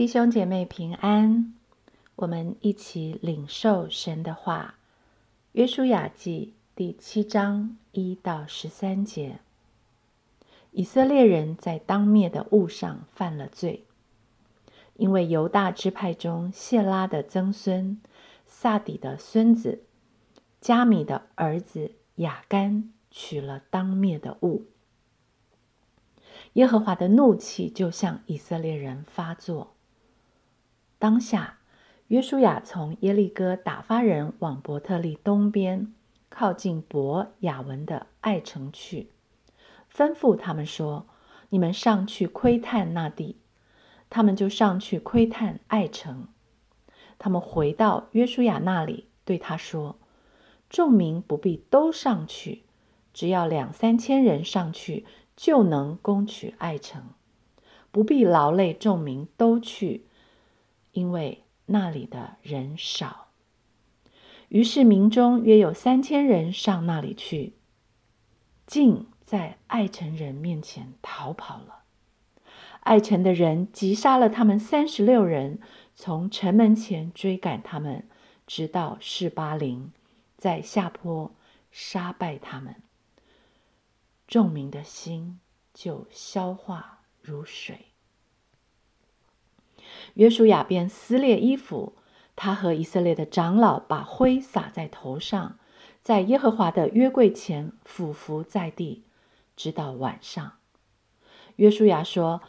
弟兄姐妹平安，我们一起领受神的话。约书亚记第七章一到十三节：以色列人在当灭的物上犯了罪，因为犹大支派中谢拉的曾孙萨底的孙子加米的儿子雅干取了当灭的物，耶和华的怒气就向以色列人发作。当下，约书亚从耶利哥打发人往伯特利东边，靠近伯雅文的爱城去，吩咐他们说：“你们上去窥探那地。”他们就上去窥探爱城。他们回到约书亚那里，对他说：“众民不必都上去，只要两三千人上去，就能攻取爱城，不必劳累众民都去。”因为那里的人少，于是民中约有三千人上那里去，竟在爱城人面前逃跑了。爱城的人击杀了他们三十六人，从城门前追赶他们，直到士巴林，在下坡杀败他们。众民的心就消化如水。约书亚便撕裂衣服，他和以色列的长老把灰撒在头上，在耶和华的约柜前俯伏在地，直到晚上。约书亚说：“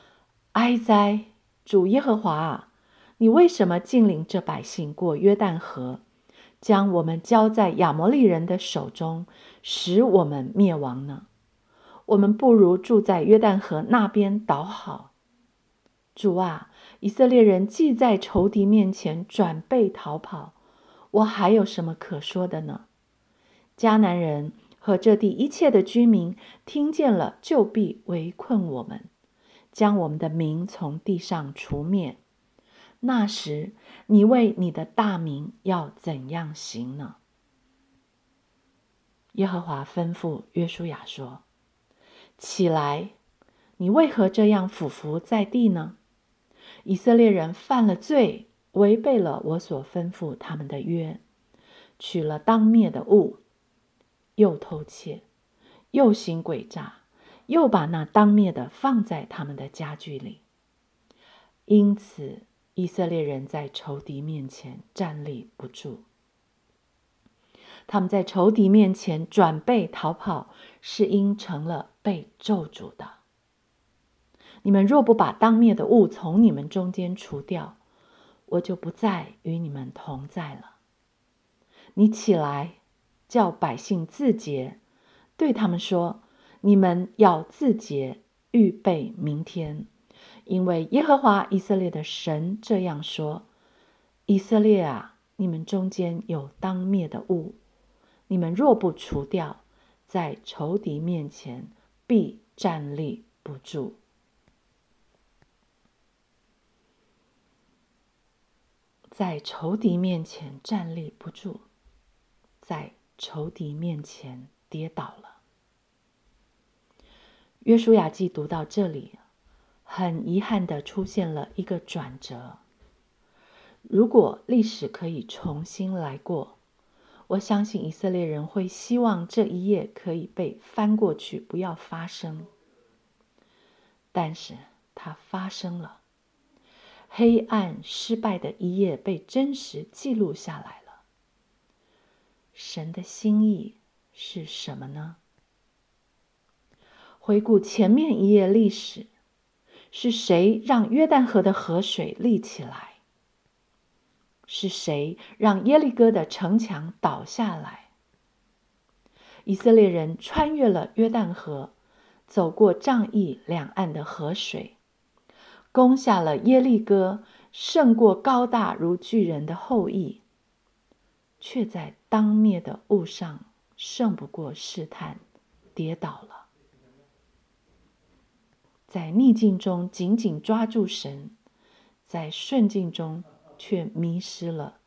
哀哉，主耶和华啊，你为什么禁领这百姓过约旦河，将我们交在亚摩利人的手中，使我们灭亡呢？我们不如住在约旦河那边倒好。主啊！”以色列人既在仇敌面前转背逃跑，我还有什么可说的呢？迦南人和这地一切的居民听见了，就必围困我们，将我们的名从地上除灭。那时，你为你的大名要怎样行呢？耶和华吩咐约书亚说：“起来，你为何这样俯伏在地呢？”以色列人犯了罪，违背了我所吩咐他们的约，取了当灭的物，又偷窃，又行诡诈，又把那当灭的放在他们的家具里。因此，以色列人在仇敌面前站立不住。他们在仇敌面前转背逃跑，是因成了被咒诅的。你们若不把当灭的物从你们中间除掉，我就不再与你们同在了。你起来，叫百姓自洁，对他们说：“你们要自洁，预备明天，因为耶和华以色列的神这样说：以色列啊，你们中间有当灭的物，你们若不除掉，在仇敌面前必站立不住。”在仇敌面前站立不住，在仇敌面前跌倒了。约书亚记读到这里，很遗憾的出现了一个转折。如果历史可以重新来过，我相信以色列人会希望这一页可以被翻过去，不要发生。但是它发生了。黑暗失败的一页被真实记录下来了。神的心意是什么呢？回顾前面一页历史，是谁让约旦河的河水立起来？是谁让耶利哥的城墙倒下来？以色列人穿越了约旦河，走过仗义两岸的河水。攻下了耶利哥，胜过高大如巨人的后裔，却在当灭的物上胜不过试探，跌倒了。在逆境中紧紧抓住神，在顺境中却迷失了，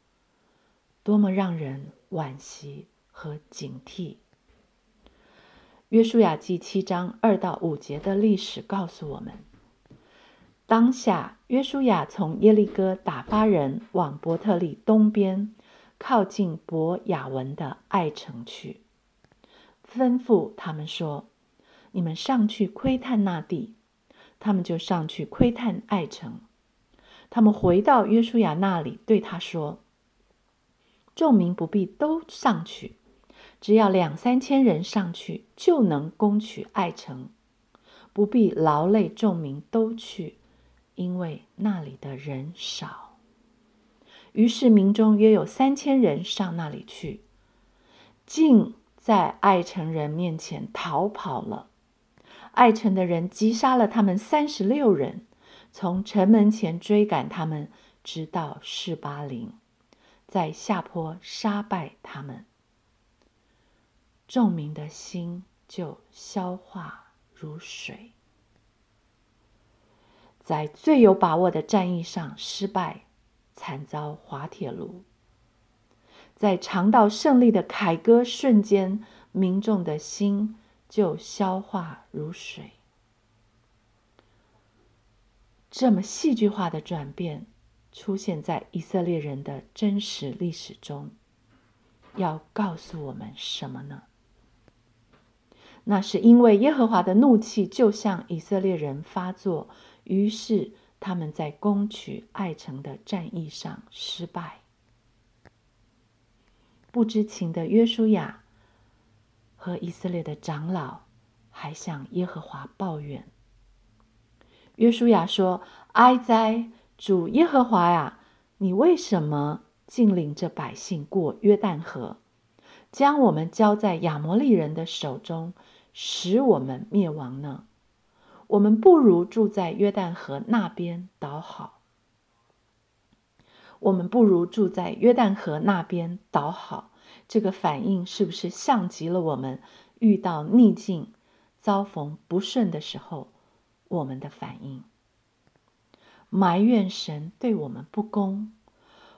多么让人惋惜和警惕！约书亚记七章二到五节的历史告诉我们。当下，约书亚从耶利哥打发人往伯特利东边，靠近伯雅文的爱城去，吩咐他们说：“你们上去窥探那地。”他们就上去窥探爱城。他们回到约书亚那里，对他说：“众民不必都上去，只要两三千人上去，就能攻取爱城，不必劳累众民都去。”因为那里的人少，于是民中约有三千人上那里去，竟在爱城人面前逃跑了。爱城的人击杀了他们三十六人，从城门前追赶他们，直到士巴林，在下坡杀败他们。众民的心就消化如水。在最有把握的战役上失败，惨遭滑铁卢。在尝到胜利的凯歌瞬间，民众的心就消化如水。这么戏剧化的转变出现在以色列人的真实历史中，要告诉我们什么呢？那是因为耶和华的怒气就向以色列人发作。于是他们在攻取爱城的战役上失败。不知情的约书亚和以色列的长老还向耶和华抱怨。约书亚说：“哀哉，主耶和华呀，你为什么竟领着百姓过约旦河，将我们交在亚摩利人的手中，使我们灭亡呢？”我们不如住在约旦河那边倒好。我们不如住在约旦河那边倒好。这个反应是不是像极了我们遇到逆境、遭逢不顺的时候我们的反应？埋怨神对我们不公，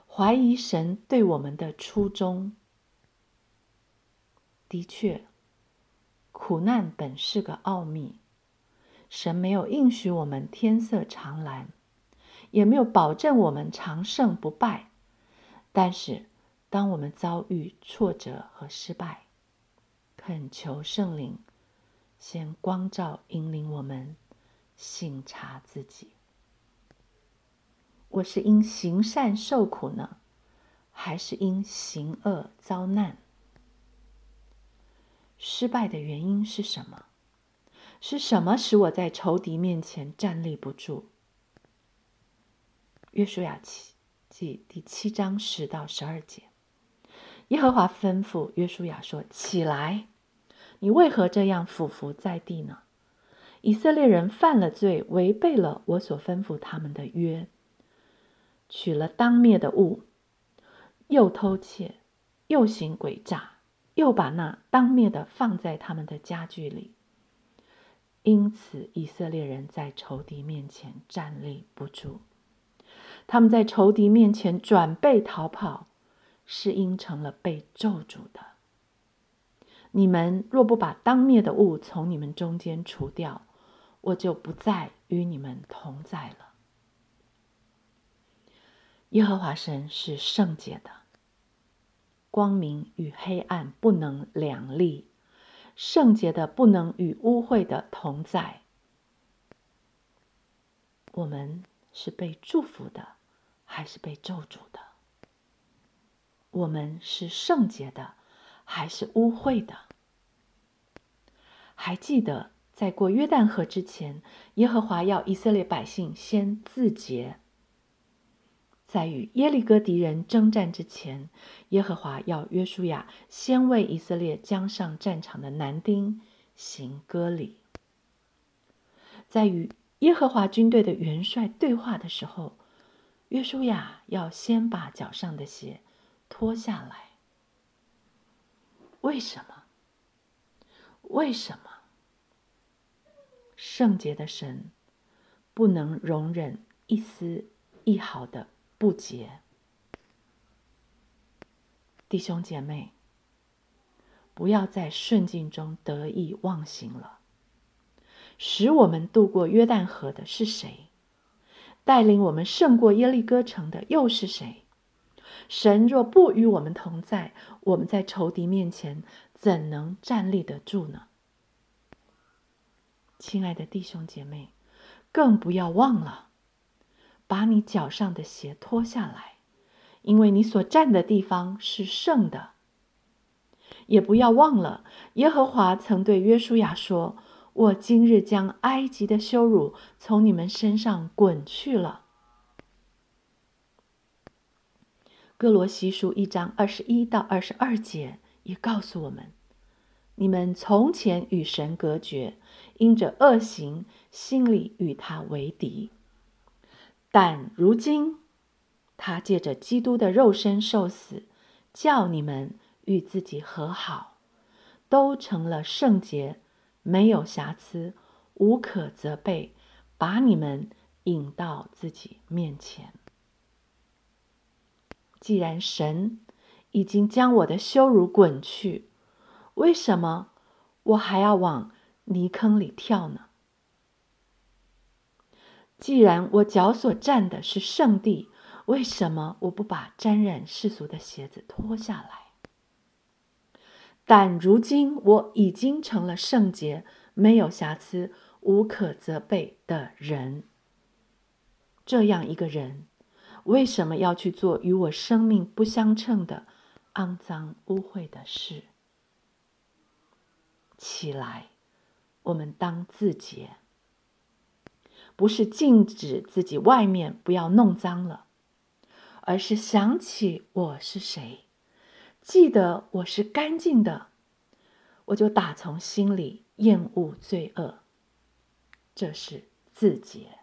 怀疑神对我们的初衷。的确，苦难本是个奥秘。神没有应许我们天色常蓝，也没有保证我们长胜不败。但是，当我们遭遇挫折和失败，恳求圣灵先光照引领我们，省察自己：我是因行善受苦呢，还是因行恶遭难？失败的原因是什么？是什么使我在仇敌面前站立不住？约书亚记记第七章十到十二节，耶和华吩咐约书亚说：“起来，你为何这样俯伏在地呢？以色列人犯了罪，违背了我所吩咐他们的约，取了当灭的物，又偷窃，又行诡诈，又把那当灭的放在他们的家具里。”因此，以色列人在仇敌面前站立不住，他们在仇敌面前转背逃跑，是因成了被咒诅的。你们若不把当灭的物从你们中间除掉，我就不再与你们同在了。耶和华神是圣洁的，光明与黑暗不能两立。圣洁的不能与污秽的同在。我们是被祝福的，还是被咒诅的？我们是圣洁的，还是污秽的？还记得在过约旦河之前，耶和华要以色列百姓先自洁。在与耶利哥敌人征战之前，耶和华要约书亚先为以色列将上战场的男丁行割礼。在与耶和华军队的元帅对话的时候，约书亚要先把脚上的鞋脱下来。为什么？为什么？圣洁的神不能容忍一丝一毫的。不洁，弟兄姐妹，不要在顺境中得意忘形了。使我们渡过约旦河的是谁？带领我们胜过耶利哥城的又是谁？神若不与我们同在，我们在仇敌面前怎能站立得住呢？亲爱的弟兄姐妹，更不要忘了，把你脚上的鞋脱下来，因为你所站的地方是圣的。也不要忘了，耶和华曾对约书亚说：“我今日将埃及的羞辱从你们身上滚去了。”哥罗西书一章二十一到二十二节也告诉我们：你们从前与神隔绝，因着恶行，心里与他为敌；但如今，他借着基督的肉身受死，叫你们与自己和好，都成了圣洁，没有瑕疵，无可责备，把你们引到自己面前。既然神已经将我的羞辱滚去，为什么我还要往泥坑里跳呢？既然我脚所站的是圣地，为什么我不把沾染世俗的鞋子脱下来？但如今我已经成了圣洁、没有瑕疵、无可责备的人。这样一个人。为什么要去做与我生命不相称的肮脏污秽的事？起来，我们当自洁，不是禁止自己外面不要弄脏了，而是想起我是谁，记得我是干净的，我就打从心里厌恶罪恶。这是自洁。